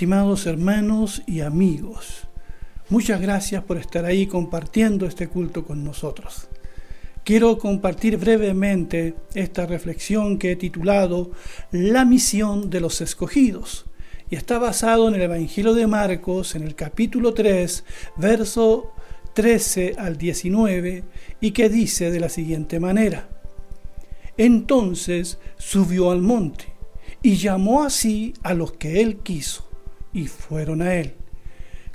Estimados hermanos y amigos, muchas gracias por estar ahí compartiendo este culto con nosotros. Quiero compartir brevemente esta reflexión que he titulado La misión de los escogidos y está basado en el Evangelio de Marcos en el capítulo 3, verso 13 al 19 y que dice de la siguiente manera. Entonces subió al monte y llamó así a los que él quiso y fueron a él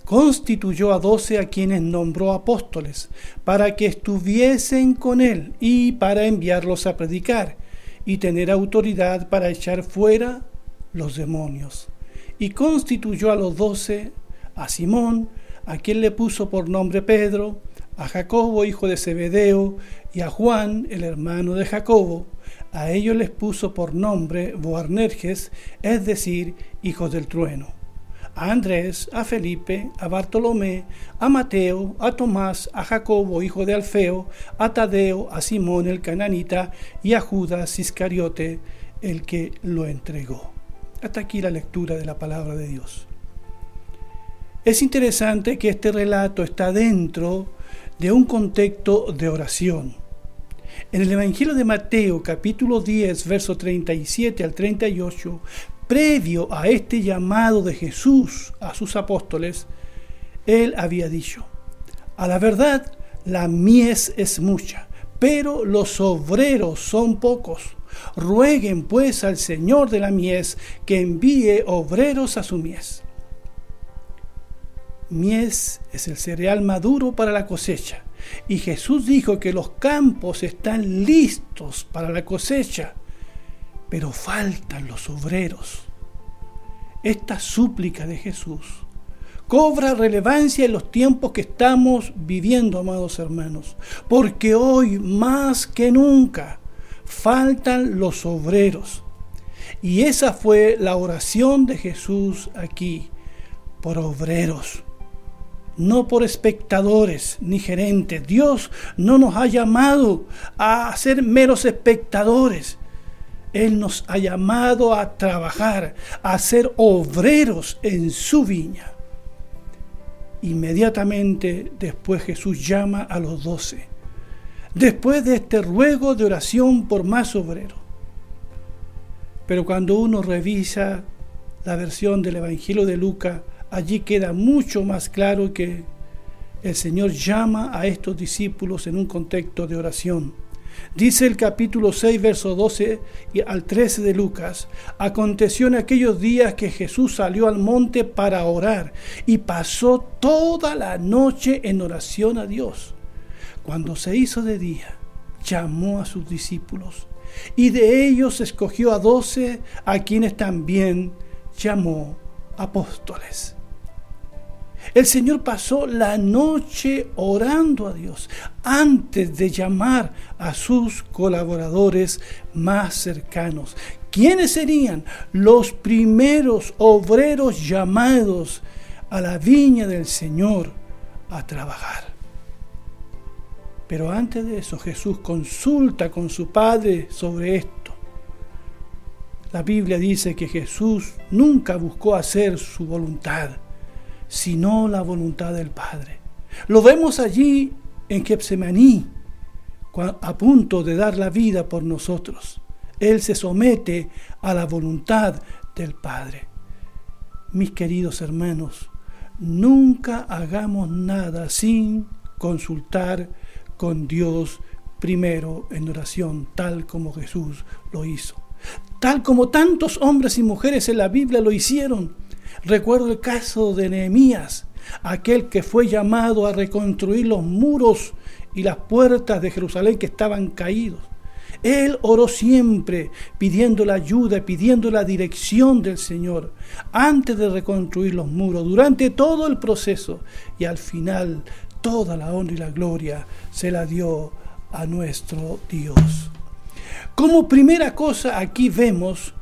constituyó a doce a quienes nombró apóstoles, para que estuviesen con él y para enviarlos a predicar y tener autoridad para echar fuera los demonios. Y constituyó a los doce, a Simón, a quien le puso por nombre Pedro, a Jacobo, hijo de Zebedeo, y a Juan, el hermano de Jacobo. A ellos les puso por nombre Boarnerges, es decir, hijos del trueno a Andrés, a Felipe, a Bartolomé, a Mateo, a Tomás, a Jacobo, hijo de Alfeo, a Tadeo, a Simón el cananita y a Judas Iscariote, el que lo entregó. Hasta aquí la lectura de la palabra de Dios. Es interesante que este relato está dentro de un contexto de oración. En el Evangelio de Mateo capítulo 10, verso 37 al 38, previo a este llamado de Jesús a sus apóstoles, él había dicho, a la verdad, la mies es mucha, pero los obreros son pocos. Rueguen pues al Señor de la mies que envíe obreros a su mies. Mies es el cereal maduro para la cosecha. Y Jesús dijo que los campos están listos para la cosecha pero faltan los obreros. Esta súplica de Jesús cobra relevancia en los tiempos que estamos viviendo, amados hermanos, porque hoy más que nunca faltan los obreros. Y esa fue la oración de Jesús aquí, por obreros, no por espectadores ni gerentes. Dios no nos ha llamado a ser meros espectadores, él nos ha llamado a trabajar, a ser obreros en su viña. Inmediatamente después Jesús llama a los doce. Después de este ruego de oración por más obreros. Pero cuando uno revisa la versión del Evangelio de Lucas, allí queda mucho más claro que el Señor llama a estos discípulos en un contexto de oración Dice el capítulo 6, verso 12 al 13 de Lucas, aconteció en aquellos días que Jesús salió al monte para orar y pasó toda la noche en oración a Dios. Cuando se hizo de día, llamó a sus discípulos y de ellos escogió a doce a quienes también llamó apóstoles el Señor pasó la noche orando a Dios antes de llamar a sus colaboradores más cercanos. ¿Quiénes serían los primeros obreros llamados a la viña del Señor a trabajar? Pero antes de eso Jesús consulta con su Padre sobre esto. La Biblia dice que Jesús nunca buscó hacer su voluntad, sino la voluntad del Padre. Lo vemos allí en Getsemaní, a punto de dar la vida por nosotros. Él se somete a la voluntad del Padre. Mis queridos hermanos, nunca hagamos nada sin consultar con Dios primero en oración, tal como Jesús lo hizo. Tal como tantos hombres y mujeres en la Biblia lo hicieron. Recuerdo el caso de Nehemías, aquel que fue llamado a reconstruir los muros y las puertas de Jerusalén que estaban caídos. Él oró siempre pidiendo la ayuda, pidiendo la dirección del Señor antes de reconstruir los muros, durante todo el proceso y al final toda la honra y la gloria se la dio a nuestro Dios. Como primera cosa aquí vemos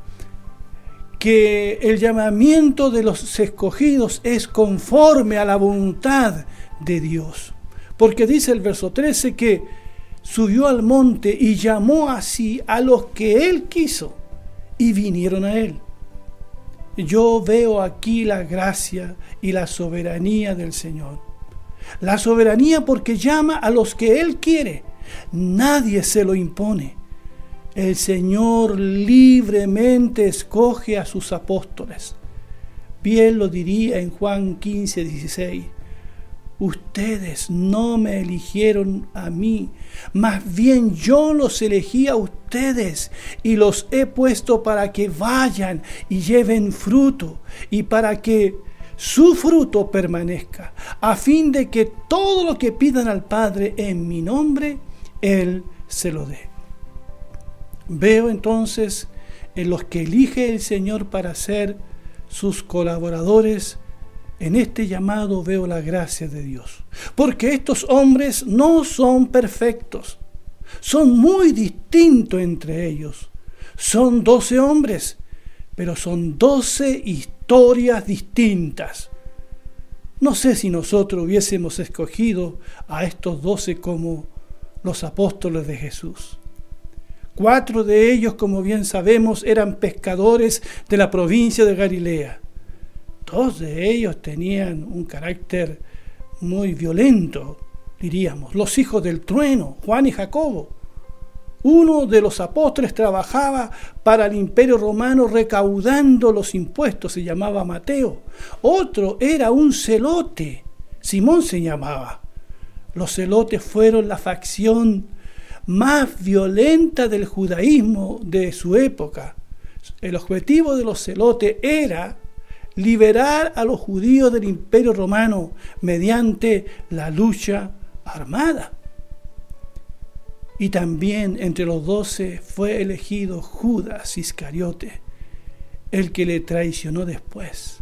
que el llamamiento de los escogidos es conforme a la voluntad de Dios. Porque dice el verso 13 que subió al monte y llamó así a los que él quiso y vinieron a él. yo veo aquí la gracia y la soberanía del Señor. La soberanía porque llama a los que Él quiere. Nadie se lo impone. El Señor libremente escoge a sus apóstoles. Bien lo diría en Juan 15, 16. Ustedes no me eligieron a mí, más bien yo los elegí a ustedes y los he puesto para que vayan y lleven fruto y para que su fruto permanezca, a fin de que todo lo que pidan al Padre en mi nombre, Él se lo dé. Veo entonces en los que elige el Señor para ser sus colaboradores, en este llamado veo la gracia de Dios. Porque estos hombres no son perfectos. Son muy distintos entre ellos. Son doce hombres, pero son doce historias distintas. No sé si nosotros hubiésemos escogido a estos doce como los apóstoles de Jesús. Cuatro de ellos, como bien sabemos, eran pescadores de la provincia de Galilea. Dos de ellos tenían un carácter muy violento, diríamos, los hijos del trueno, Juan y Jacobo. Uno de los apóstoles trabajaba para el imperio romano recaudando los impuestos, se llamaba Mateo. Otro era un celote, Simón se llamaba. Los celotes fueron la facción más violenta del judaísmo de su época. El objetivo de los celotes era liberar a los judíos del imperio romano mediante la lucha armada. Y también entre los doce fue elegido Judas Iscariote, el que le traicionó después.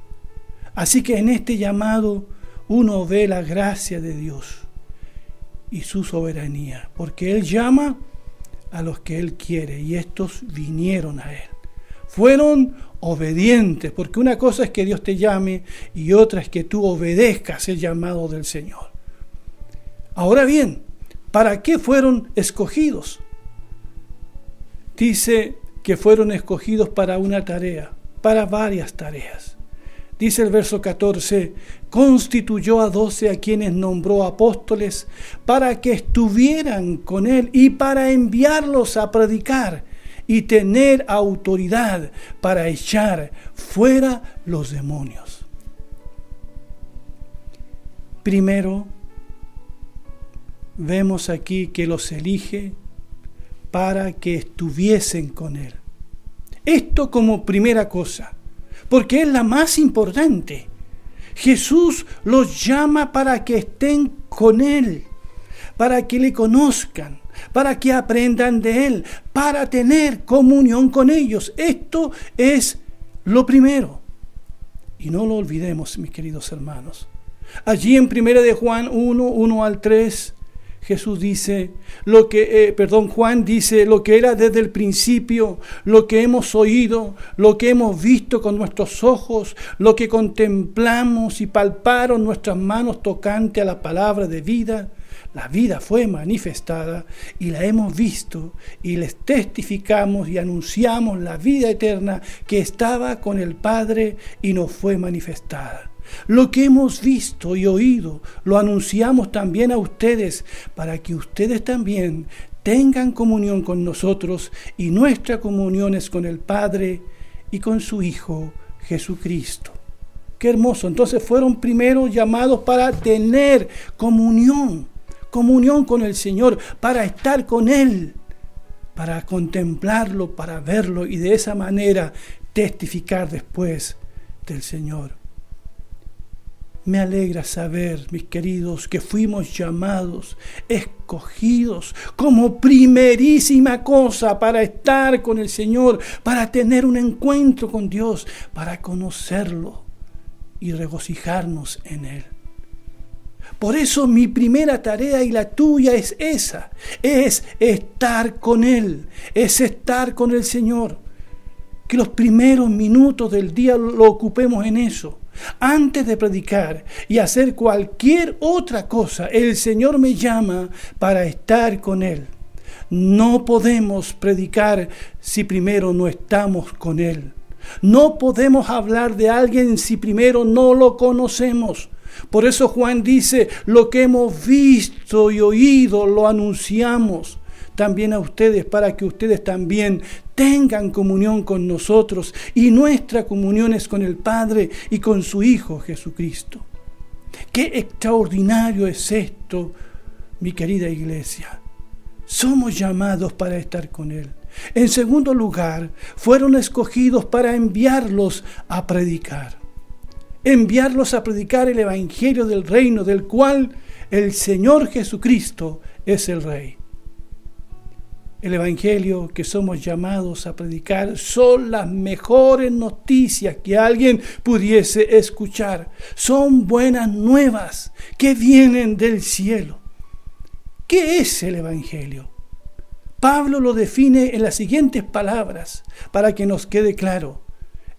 Así que en este llamado uno ve la gracia de Dios y su soberanía, porque Él llama a los que Él quiere y estos vinieron a Él. Fueron obedientes, porque una cosa es que Dios te llame y otra es que tú obedezcas el llamado del Señor. Ahora bien, ¿para qué fueron escogidos? Dice que fueron escogidos para una tarea, para varias tareas. Dice el verso 14, constituyó a doce a quienes nombró apóstoles para que estuvieran con él y para enviarlos a predicar y tener autoridad para echar fuera los demonios. Primero, vemos aquí que los elige para que estuviesen con Él. Esto como primera cosa, porque es la más importante. Jesús los llama para que estén con Él, para que le conozcan, para que aprendan de Él, para tener comunión con ellos. Esto es lo primero. Y no lo olvidemos, mis queridos hermanos. Allí en 1 de Juan 1, 1 al 3, Jesús dice, lo que, eh, perdón, Juan dice, lo que era desde el principio, lo que hemos oído, lo que hemos visto con nuestros ojos, lo que contemplamos y palparon nuestras manos tocante a la palabra de vida la vida fue manifestada y la hemos visto y les testificamos y anunciamos la vida eterna que estaba con el Padre y nos fue manifestada. Lo que hemos visto y oído lo anunciamos también a ustedes para que ustedes también tengan comunión con nosotros y nuestra comunión es con el Padre y con su Hijo Jesucristo. Qué hermoso. Entonces fueron primero llamados para tener comunión comunión con el Señor, para estar con Él, para contemplarlo, para verlo y de esa manera testificar después del Señor. Me alegra saber, mis queridos, que fuimos llamados, escogidos como primerísima cosa para estar con el Señor, para tener un encuentro con Dios, para conocerlo y regocijarnos en Él. Por eso mi primera tarea y la tuya es esa, es estar con Él, es estar con el Señor. Que los primeros minutos del día lo ocupemos en eso. Antes de predicar y hacer cualquier otra cosa, el Señor me llama para estar con Él. No podemos predicar si primero no estamos con Él. No podemos hablar de alguien si primero no lo conocemos. Por eso Juan dice, lo que hemos visto y oído lo anunciamos también a ustedes para que ustedes también tengan comunión con nosotros y nuestra comunión es con el Padre y con su Hijo Jesucristo. Qué extraordinario es esto, mi querida iglesia. Somos llamados para estar con Él. En segundo lugar, fueron escogidos para enviarlos a predicar. Enviarlos a predicar el Evangelio del reino del cual el Señor Jesucristo es el Rey. El Evangelio que somos llamados a predicar son las mejores noticias que alguien pudiese escuchar. Son buenas nuevas que vienen del cielo. ¿Qué es el Evangelio? Pablo lo define en las siguientes palabras para que nos quede claro.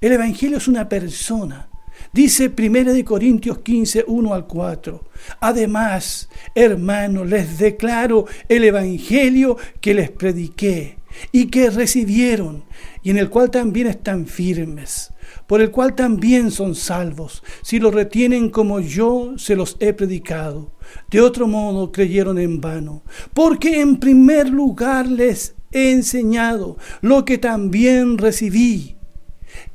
El Evangelio es una persona. Dice 1 Corintios 15, 1 al 4. Además, hermanos, les declaro el Evangelio que les prediqué y que recibieron y en el cual también están firmes, por el cual también son salvos, si lo retienen como yo se los he predicado. De otro modo creyeron en vano, porque en primer lugar les he enseñado lo que también recibí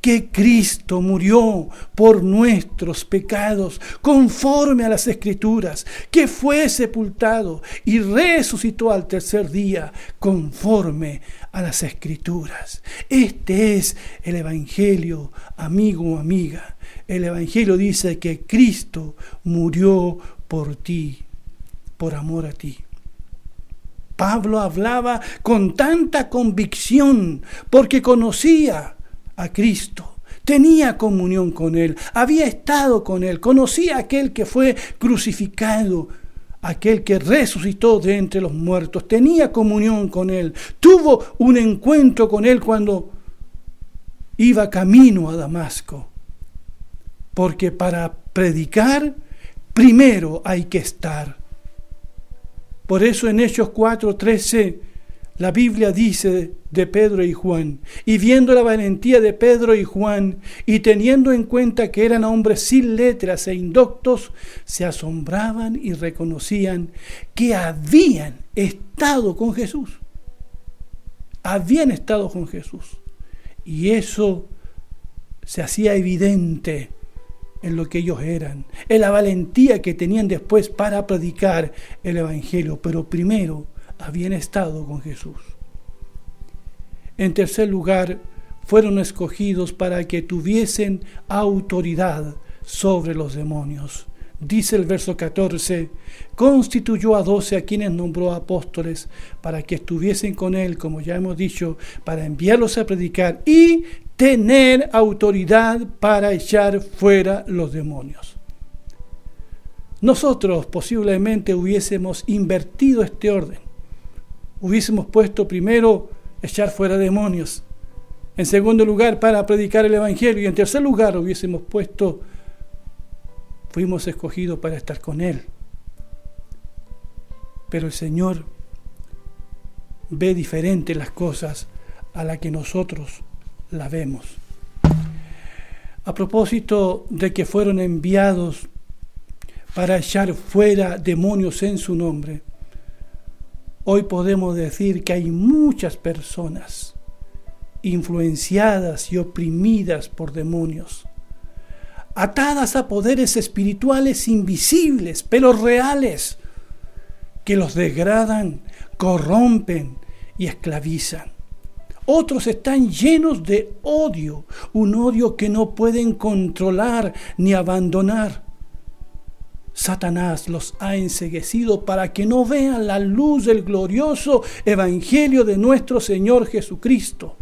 que Cristo murió por nuestros pecados, conforme a las escrituras, que fue sepultado y resucitó al tercer día, conforme a las escrituras. Este es el Evangelio, amigo o amiga. El Evangelio dice que Cristo murió por ti, por amor a ti. Pablo hablaba con tanta convicción porque conocía a Cristo, tenía comunión con Él, había estado con Él, conocía a aquel que fue crucificado, aquel que resucitó de entre los muertos, tenía comunión con Él, tuvo un encuentro con Él cuando iba camino a Damasco. Porque para predicar, primero hay que estar. Por eso en Hechos 4:13 la Biblia dice de Pedro y Juan, y viendo la valentía de Pedro y Juan, y teniendo en cuenta que eran hombres sin letras e indoctos, se asombraban y reconocían que habían estado con Jesús. Habían estado con Jesús. Y eso se hacía evidente en lo que ellos eran, en la valentía que tenían después para predicar el Evangelio, pero primero habían estado con Jesús. En tercer lugar, fueron escogidos para que tuviesen autoridad sobre los demonios. Dice el verso 14, constituyó a doce a quienes nombró apóstoles para que estuviesen con él, como ya hemos dicho, para enviarlos a predicar y tener autoridad para echar fuera los demonios. Nosotros posiblemente hubiésemos invertido este orden hubiésemos puesto primero echar fuera demonios, en segundo lugar para predicar el Evangelio y en tercer lugar hubiésemos puesto, fuimos escogidos para estar con Él. Pero el Señor ve diferente las cosas a las que nosotros la vemos. A propósito de que fueron enviados para echar fuera demonios en su nombre, Hoy podemos decir que hay muchas personas influenciadas y oprimidas por demonios, atadas a poderes espirituales invisibles, pero reales, que los degradan, corrompen y esclavizan. Otros están llenos de odio, un odio que no pueden controlar ni abandonar. Satanás los ha enseguecido para que no vean la luz del glorioso Evangelio de nuestro Señor Jesucristo.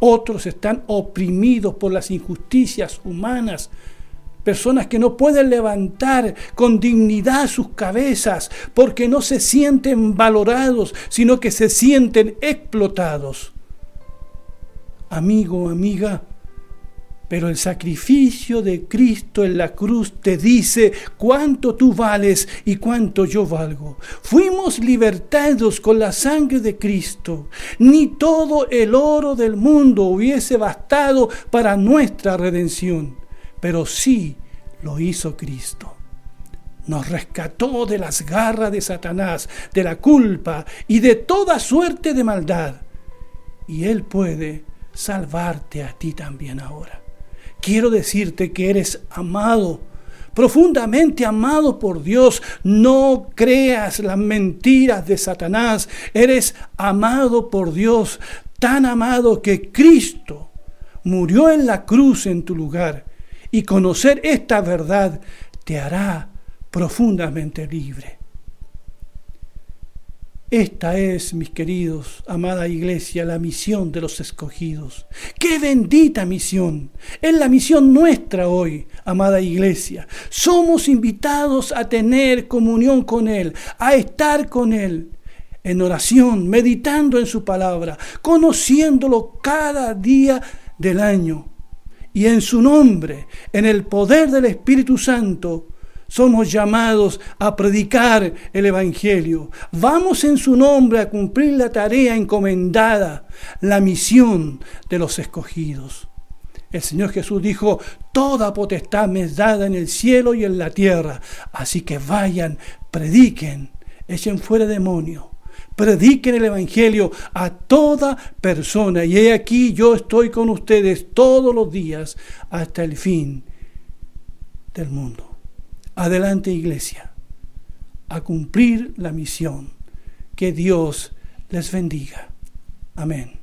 Otros están oprimidos por las injusticias humanas, personas que no pueden levantar con dignidad sus cabezas porque no se sienten valorados, sino que se sienten explotados. Amigo, amiga, Pero el sacrificio de Cristo en la cruz te dice cuánto tú vales y cuánto yo valgo. Fuimos libertados con la sangre de Cristo. Ni todo el oro del mundo hubiese bastado para nuestra redención, pero sí lo hizo Cristo. Nos rescató de las garras de Satanás, de la culpa y de toda suerte de maldad. Y Él puede salvarte a ti también ahora quiero decirte que eres amado, profundamente amado por Dios. No creas las mentiras de Satanás. Eres amado por Dios, tan amado que Cristo murió en la cruz en tu lugar. Y conocer esta verdad te hará profundamente libre. Esta es, mis queridos, amada iglesia, la misión de los escogidos. ¡Qué bendita misión! Es la misión nuestra hoy, amada iglesia. Somos invitados a tener comunión con Él, a estar con Él en oración, meditando en su palabra, conociéndolo cada día del año. Y en su nombre, en el poder del Espíritu Santo, somos llamados a predicar el Evangelio. Vamos en su nombre a cumplir la tarea encomendada, la misión de los escogidos. El Señor Jesús dijo, toda potestad me es dada en el cielo y en la tierra. Así que vayan, prediquen, echen fuera demonio, prediquen el Evangelio a toda persona. Y he aquí yo estoy con ustedes todos los días hasta el fin del mundo. Adelante iglesia, a cumplir la misión. Que Dios les bendiga. Amén.